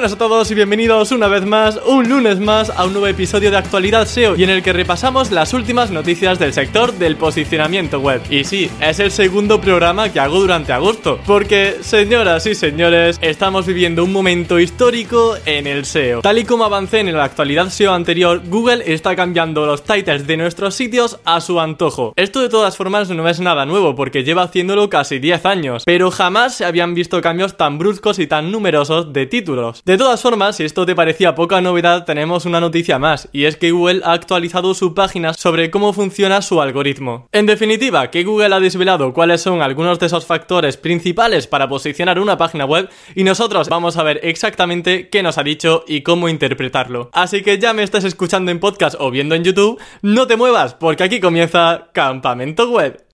buenas a todos y bienvenidos una vez más, un lunes más, a un nuevo episodio de Actualidad SEO y en el que repasamos las últimas noticias del sector del posicionamiento web. Y sí, es el segundo programa que hago durante agosto, porque, señoras y señores, estamos viviendo un momento histórico en el SEO. Tal y como avancé en la actualidad SEO anterior, Google está cambiando los titles de nuestros sitios a su antojo. Esto de todas formas no es nada nuevo, porque lleva haciéndolo casi 10 años, pero jamás se habían visto cambios tan bruscos y tan numerosos de títulos de todas formas, si esto te parecía poca novedad, tenemos una noticia más, y es que Google ha actualizado su página sobre cómo funciona su algoritmo. En definitiva, que Google ha desvelado cuáles son algunos de esos factores principales para posicionar una página web, y nosotros vamos a ver exactamente qué nos ha dicho y cómo interpretarlo. Así que ya me estás escuchando en podcast o viendo en YouTube, no te muevas, porque aquí comienza Campamento Web.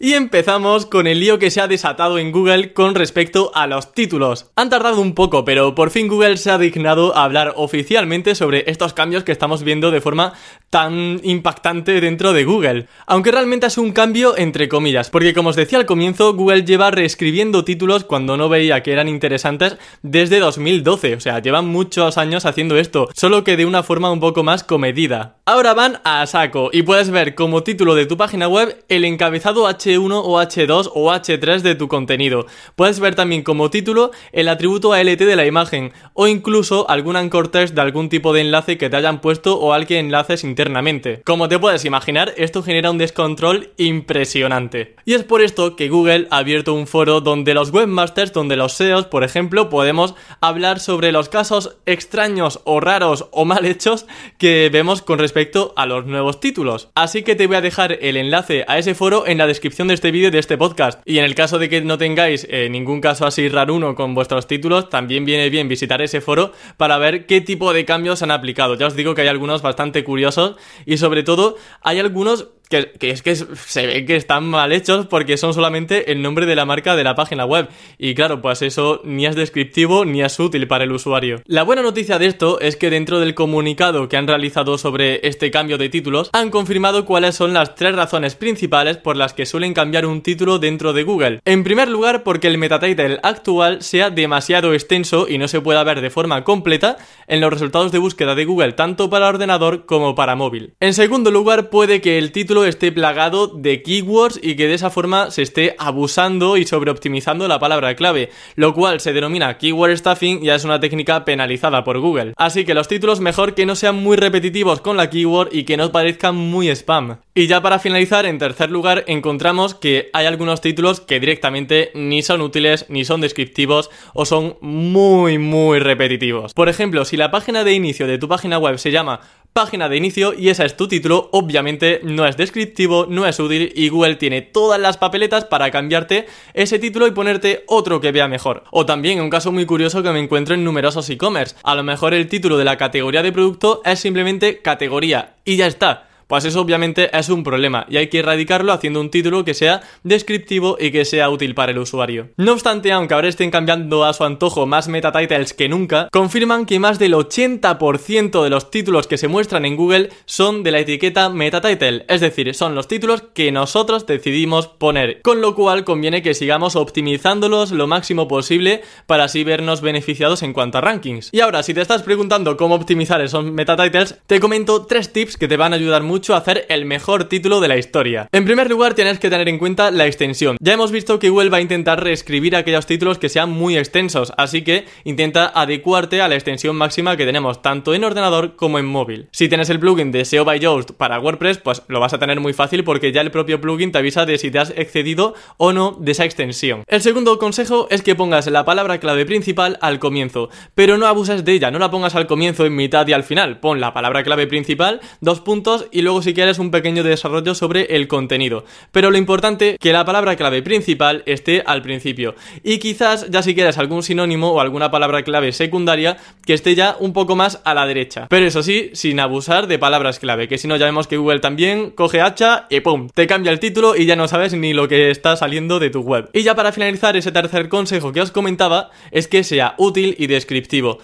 Y empezamos con el lío que se ha desatado en Google con respecto a los títulos. Han tardado un poco, pero por fin Google se ha dignado a hablar oficialmente sobre estos cambios que estamos viendo de forma tan impactante dentro de Google. Aunque realmente es un cambio entre comillas, porque como os decía al comienzo, Google lleva reescribiendo títulos cuando no veía que eran interesantes desde 2012, o sea, llevan muchos años haciendo esto, solo que de una forma un poco más comedida. Ahora van a saco y puedes ver como título de tu página web el encabezado H H1 o H2 o H3 de tu contenido. Puedes ver también como título el atributo ALT de la imagen o incluso algún anchor text de algún tipo de enlace que te hayan puesto o al que enlaces internamente. Como te puedes imaginar, esto genera un descontrol impresionante. Y es por esto que Google ha abierto un foro donde los webmasters, donde los SEOs, por ejemplo, podemos hablar sobre los casos extraños o raros o mal hechos que vemos con respecto a los nuevos títulos. Así que te voy a dejar el enlace a ese foro en la descripción de este vídeo de este podcast. Y en el caso de que no tengáis eh, ningún caso así raruno con vuestros títulos, también viene bien visitar ese foro para ver qué tipo de cambios han aplicado. Ya os digo que hay algunos bastante curiosos y sobre todo hay algunos que, es que se ve que están mal hechos porque son solamente el nombre de la marca de la página web. Y claro, pues eso ni es descriptivo ni es útil para el usuario. La buena noticia de esto es que dentro del comunicado que han realizado sobre este cambio de títulos, han confirmado cuáles son las tres razones principales por las que suelen cambiar un título dentro de Google. En primer lugar, porque el metatitle actual sea demasiado extenso y no se pueda ver de forma completa en los resultados de búsqueda de Google, tanto para ordenador como para móvil. En segundo lugar, puede que el título esté plagado de keywords y que de esa forma se esté abusando y sobreoptimizando la palabra clave, lo cual se denomina keyword stuffing y es una técnica penalizada por Google. Así que los títulos mejor que no sean muy repetitivos con la keyword y que no parezcan muy spam. Y ya para finalizar, en tercer lugar, encontramos que hay algunos títulos que directamente ni son útiles, ni son descriptivos o son muy muy repetitivos. Por ejemplo, si la página de inicio de tu página web se llama página de inicio y esa es tu título, obviamente no es descriptivo, no es útil y Google tiene todas las papeletas para cambiarte ese título y ponerte otro que vea mejor. O también un caso muy curioso que me encuentro en numerosos e-commerce, a lo mejor el título de la categoría de producto es simplemente categoría y ya está pues eso obviamente es un problema y hay que erradicarlo haciendo un título que sea descriptivo y que sea útil para el usuario. No obstante, aunque ahora estén cambiando a su antojo más meta titles que nunca, confirman que más del 80% de los títulos que se muestran en Google son de la etiqueta meta title, es decir, son los títulos que nosotros decidimos poner, con lo cual conviene que sigamos optimizándolos lo máximo posible para así vernos beneficiados en cuanto a rankings. Y ahora, si te estás preguntando cómo optimizar esos meta titles, te comento tres tips que te van a ayudar mucho hacer el mejor título de la historia. En primer lugar, tienes que tener en cuenta la extensión. Ya hemos visto que Google va a intentar reescribir aquellos títulos que sean muy extensos, así que intenta adecuarte a la extensión máxima que tenemos tanto en ordenador como en móvil. Si tienes el plugin de SEO by Yoast para WordPress, pues lo vas a tener muy fácil porque ya el propio plugin te avisa de si te has excedido o no de esa extensión. El segundo consejo es que pongas la palabra clave principal al comienzo, pero no abuses de ella, no la pongas al comienzo, en mitad y al final. Pon la palabra clave principal, dos puntos y luego si quieres un pequeño desarrollo sobre el contenido. Pero lo importante que la palabra clave principal esté al principio. Y quizás ya si quieres algún sinónimo o alguna palabra clave secundaria que esté ya un poco más a la derecha. Pero eso sí, sin abusar de palabras clave, que si no ya vemos que Google también coge hacha y ¡pum! Te cambia el título y ya no sabes ni lo que está saliendo de tu web. Y ya para finalizar ese tercer consejo que os comentaba es que sea útil y descriptivo.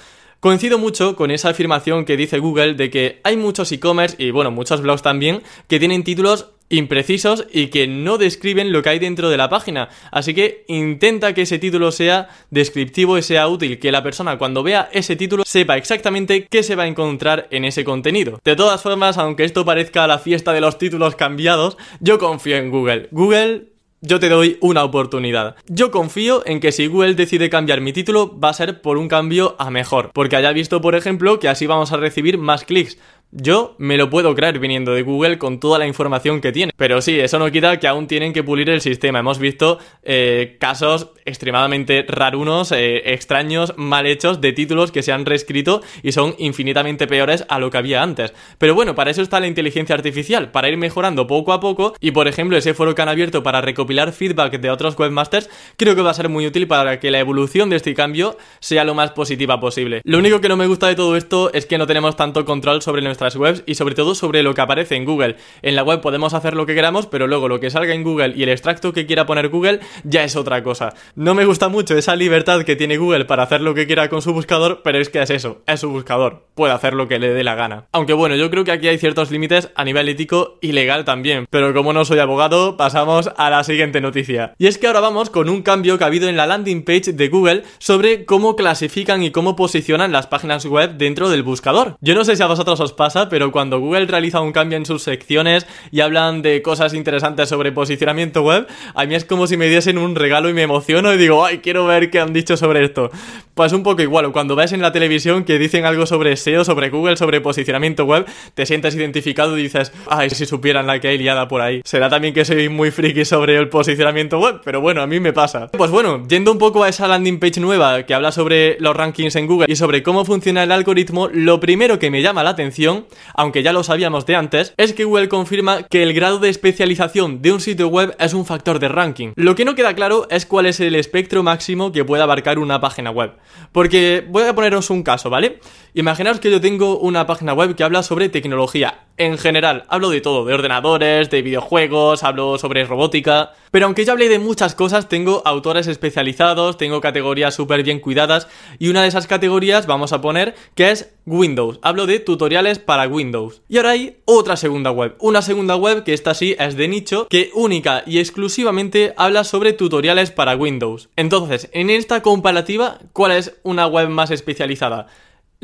Coincido mucho con esa afirmación que dice Google de que hay muchos e-commerce y bueno, muchos blogs también que tienen títulos imprecisos y que no describen lo que hay dentro de la página. Así que intenta que ese título sea descriptivo y sea útil, que la persona cuando vea ese título sepa exactamente qué se va a encontrar en ese contenido. De todas formas, aunque esto parezca la fiesta de los títulos cambiados, yo confío en Google. Google yo te doy una oportunidad. Yo confío en que si Google decide cambiar mi título va a ser por un cambio a mejor, porque haya visto por ejemplo que así vamos a recibir más clics. Yo me lo puedo creer viniendo de Google con toda la información que tiene. Pero sí, eso no quita que aún tienen que pulir el sistema. Hemos visto eh, casos extremadamente rarunos, eh, extraños, mal hechos de títulos que se han reescrito y son infinitamente peores a lo que había antes. Pero bueno, para eso está la inteligencia artificial, para ir mejorando poco a poco y por ejemplo ese foro que han abierto para recopilar feedback de otros webmasters creo que va a ser muy útil para que la evolución de este cambio sea lo más positiva posible. Lo único que no me gusta de todo esto es que no tenemos tanto control sobre nuestra webs y sobre todo sobre lo que aparece en Google. En la web podemos hacer lo que queramos, pero luego lo que salga en Google y el extracto que quiera poner Google ya es otra cosa. No me gusta mucho esa libertad que tiene Google para hacer lo que quiera con su buscador, pero es que es eso, es su buscador, puede hacer lo que le dé la gana. Aunque bueno, yo creo que aquí hay ciertos límites a nivel ético y legal también, pero como no soy abogado, pasamos a la siguiente noticia. Y es que ahora vamos con un cambio que ha habido en la landing page de Google sobre cómo clasifican y cómo posicionan las páginas web dentro del buscador. Yo no sé si a vosotros os pasa, pero cuando Google realiza un cambio en sus secciones y hablan de cosas interesantes sobre posicionamiento web, a mí es como si me diesen un regalo y me emociono y digo, ay, quiero ver qué han dicho sobre esto. Pues un poco igual, cuando ves en la televisión que dicen algo sobre SEO, sobre Google, sobre posicionamiento web, te sientes identificado y dices, ay, si supieran la que hay liada por ahí. Será también que soy muy friki sobre el posicionamiento web, pero bueno, a mí me pasa. Pues bueno, yendo un poco a esa landing page nueva que habla sobre los rankings en Google y sobre cómo funciona el algoritmo, lo primero que me llama la atención aunque ya lo sabíamos de antes, es que Google confirma que el grado de especialización de un sitio web es un factor de ranking. Lo que no queda claro es cuál es el espectro máximo que puede abarcar una página web. Porque voy a poneros un caso, ¿vale? Imaginaos que yo tengo una página web que habla sobre tecnología. En general, hablo de todo, de ordenadores, de videojuegos, hablo sobre robótica. Pero aunque yo hable de muchas cosas, tengo autores especializados, tengo categorías súper bien cuidadas y una de esas categorías vamos a poner que es Windows. Hablo de tutoriales para Windows. Y ahora hay otra segunda web. Una segunda web que esta sí es de nicho, que única y exclusivamente habla sobre tutoriales para Windows. Entonces, en esta comparativa, ¿cuál es una web más especializada?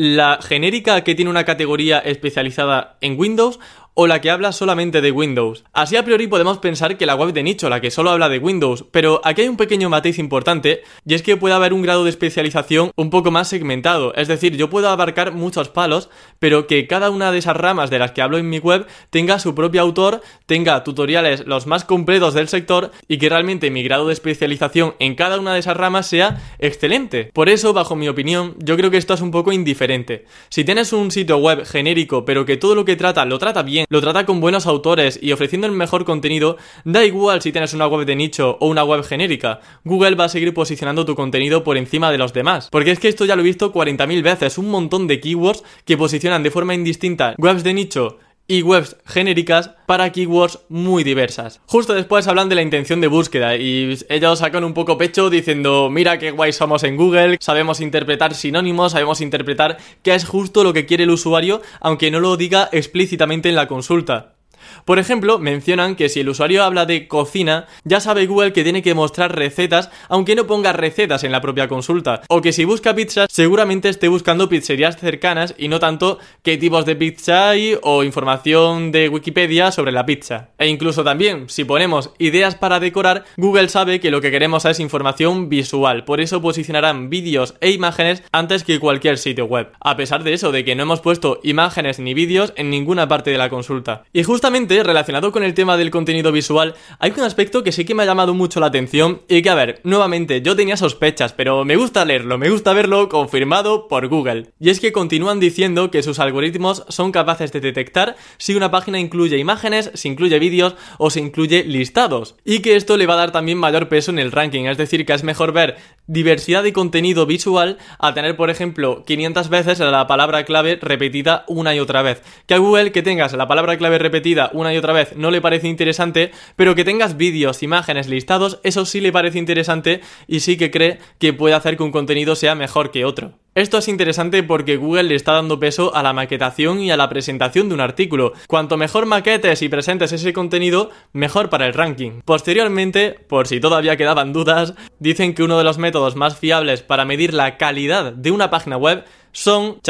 La genérica que tiene una categoría especializada en Windows o la que habla solamente de Windows. Así a priori podemos pensar que la web de nicho, la que solo habla de Windows, pero aquí hay un pequeño matiz importante y es que puede haber un grado de especialización un poco más segmentado, es decir, yo puedo abarcar muchos palos, pero que cada una de esas ramas de las que hablo en mi web tenga su propio autor, tenga tutoriales los más completos del sector y que realmente mi grado de especialización en cada una de esas ramas sea excelente. Por eso, bajo mi opinión, yo creo que esto es un poco indiferente. Si tienes un sitio web genérico, pero que todo lo que trata lo trata bien, lo trata con buenos autores y ofreciendo el mejor contenido, da igual si tienes una web de nicho o una web genérica. Google va a seguir posicionando tu contenido por encima de los demás. Porque es que esto ya lo he visto 40.000 veces, un montón de keywords que posicionan de forma indistinta webs de nicho y webs genéricas para keywords muy diversas. Justo después hablan de la intención de búsqueda y ellos sacan un poco pecho diciendo mira qué guay somos en Google, sabemos interpretar sinónimos, sabemos interpretar qué es justo lo que quiere el usuario aunque no lo diga explícitamente en la consulta. Por ejemplo, mencionan que si el usuario habla de cocina, ya sabe Google que tiene que mostrar recetas, aunque no ponga recetas en la propia consulta. O que si busca pizza, seguramente esté buscando pizzerías cercanas y no tanto qué tipos de pizza hay o información de Wikipedia sobre la pizza. E incluso también, si ponemos ideas para decorar, Google sabe que lo que queremos es información visual, por eso posicionarán vídeos e imágenes antes que cualquier sitio web. A pesar de eso, de que no hemos puesto imágenes ni vídeos en ninguna parte de la consulta. Y justamente relacionado con el tema del contenido visual, hay un aspecto que sí que me ha llamado mucho la atención y que, a ver, nuevamente, yo tenía sospechas, pero me gusta leerlo, me gusta verlo confirmado por Google. Y es que continúan diciendo que sus algoritmos son capaces de detectar si una página incluye imágenes, si incluye vídeos o si incluye listados. Y que esto le va a dar también mayor peso en el ranking, es decir, que es mejor ver diversidad de contenido visual a tener, por ejemplo, 500 veces la palabra clave repetida una y otra vez. Que a Google que tengas la palabra clave repetida una y otra vez no le parece interesante, pero que tengas vídeos, imágenes, listados, eso sí le parece interesante y sí que cree que puede hacer que un contenido sea mejor que otro. Esto es interesante porque Google le está dando peso a la maquetación y a la presentación de un artículo. Cuanto mejor maquetes y presentes ese contenido, mejor para el ranking. Posteriormente, por si todavía quedaban dudas, dicen que uno de los métodos más fiables para medir la calidad de una página web son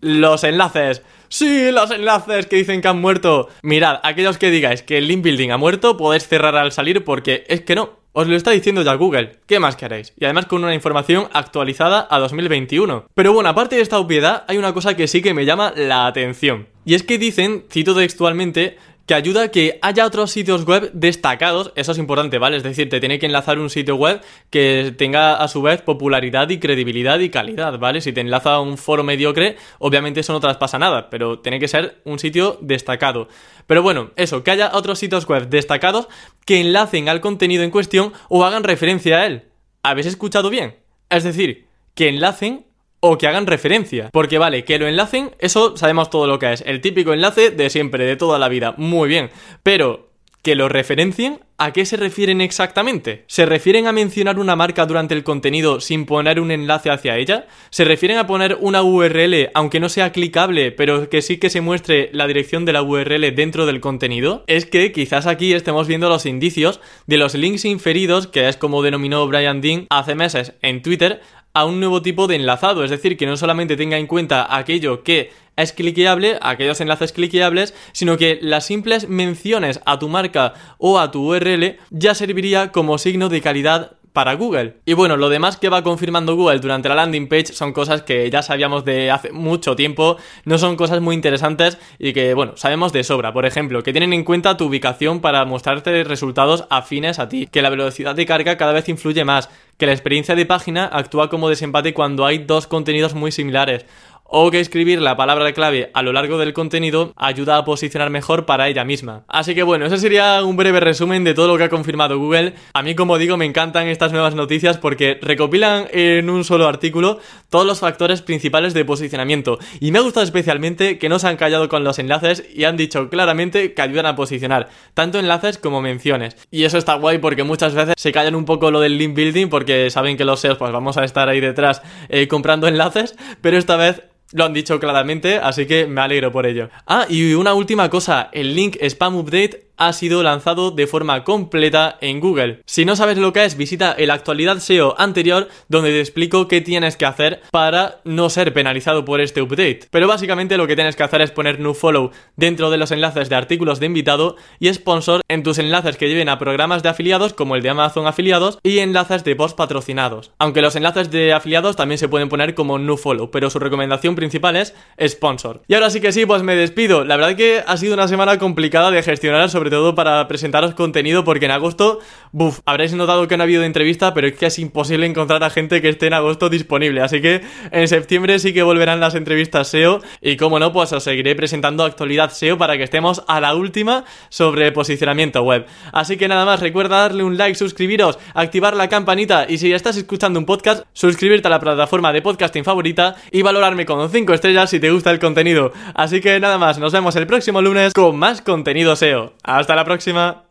los enlaces. Sí, los enlaces que dicen que han muerto. Mirad, aquellos que digáis que el link building ha muerto, podéis cerrar al salir porque es que no. Os lo está diciendo ya Google, ¿qué más queréis? Y además con una información actualizada a 2021. Pero bueno, aparte de esta obviedad, hay una cosa que sí que me llama la atención. Y es que dicen, cito textualmente, que ayuda a que haya otros sitios web destacados, eso es importante, ¿vale? Es decir, te tiene que enlazar un sitio web que tenga a su vez popularidad y credibilidad y calidad, ¿vale? Si te enlaza un foro mediocre, obviamente eso no traspasa nada, pero tiene que ser un sitio destacado. Pero bueno, eso, que haya otros sitios web destacados que enlacen al contenido en cuestión o hagan referencia a él. ¿Habéis escuchado bien? Es decir, que enlacen o que hagan referencia. Porque vale, que lo enlacen, eso sabemos todo lo que es. El típico enlace de siempre, de toda la vida. Muy bien. Pero que lo referencien, ¿a qué se refieren exactamente? ¿Se refieren a mencionar una marca durante el contenido sin poner un enlace hacia ella? ¿Se refieren a poner una URL aunque no sea clicable, pero que sí que se muestre la dirección de la URL dentro del contenido? Es que quizás aquí estemos viendo los indicios de los links inferidos, que es como denominó Brian Dean hace meses en Twitter, a un nuevo tipo de enlazado, es decir, que no solamente tenga en cuenta aquello que es cliqueable, aquellos enlaces cliqueables, sino que las simples menciones a tu marca o a tu URL ya serviría como signo de calidad para Google. Y bueno, lo demás que va confirmando Google durante la landing page son cosas que ya sabíamos de hace mucho tiempo, no son cosas muy interesantes y que, bueno, sabemos de sobra. Por ejemplo, que tienen en cuenta tu ubicación para mostrarte resultados afines a ti, que la velocidad de carga cada vez influye más, que la experiencia de página actúa como desempate cuando hay dos contenidos muy similares o que escribir la palabra clave a lo largo del contenido ayuda a posicionar mejor para ella misma. Así que bueno, ese sería un breve resumen de todo lo que ha confirmado Google. A mí, como digo, me encantan estas nuevas noticias porque recopilan en un solo artículo todos los factores principales de posicionamiento. Y me ha gustado especialmente que no se han callado con los enlaces y han dicho claramente que ayudan a posicionar, tanto enlaces como menciones. Y eso está guay porque muchas veces se callan un poco lo del link building porque saben que los SEOs pues vamos a estar ahí detrás eh, comprando enlaces, pero esta vez lo han dicho claramente, así que me alegro por ello. Ah, y una última cosa, el link Spam Update ha sido lanzado de forma completa en Google. Si no sabes lo que es, visita el actualidad SEO anterior donde te explico qué tienes que hacer para no ser penalizado por este update. Pero básicamente lo que tienes que hacer es poner follow dentro de los enlaces de artículos de invitado y sponsor en tus enlaces que lleven a programas de afiliados como el de Amazon afiliados y enlaces de post patrocinados. Aunque los enlaces de afiliados también se pueden poner como follow, pero su recomendación principal es sponsor. Y ahora sí que sí, pues me despido. La verdad que ha sido una semana complicada de gestionar todo para presentaros contenido, porque en agosto, buf, habréis notado que no ha habido entrevista, pero es que es imposible encontrar a gente que esté en agosto disponible. Así que en septiembre sí que volverán las entrevistas SEO y como no, pues os seguiré presentando actualidad SEO para que estemos a la última sobre posicionamiento web. Así que nada más, recuerda darle un like, suscribiros, activar la campanita y si estás escuchando un podcast, suscribirte a la plataforma de podcasting favorita y valorarme con 5 estrellas si te gusta el contenido. Así que nada más, nos vemos el próximo lunes con más contenido SEO. Hasta la próxima.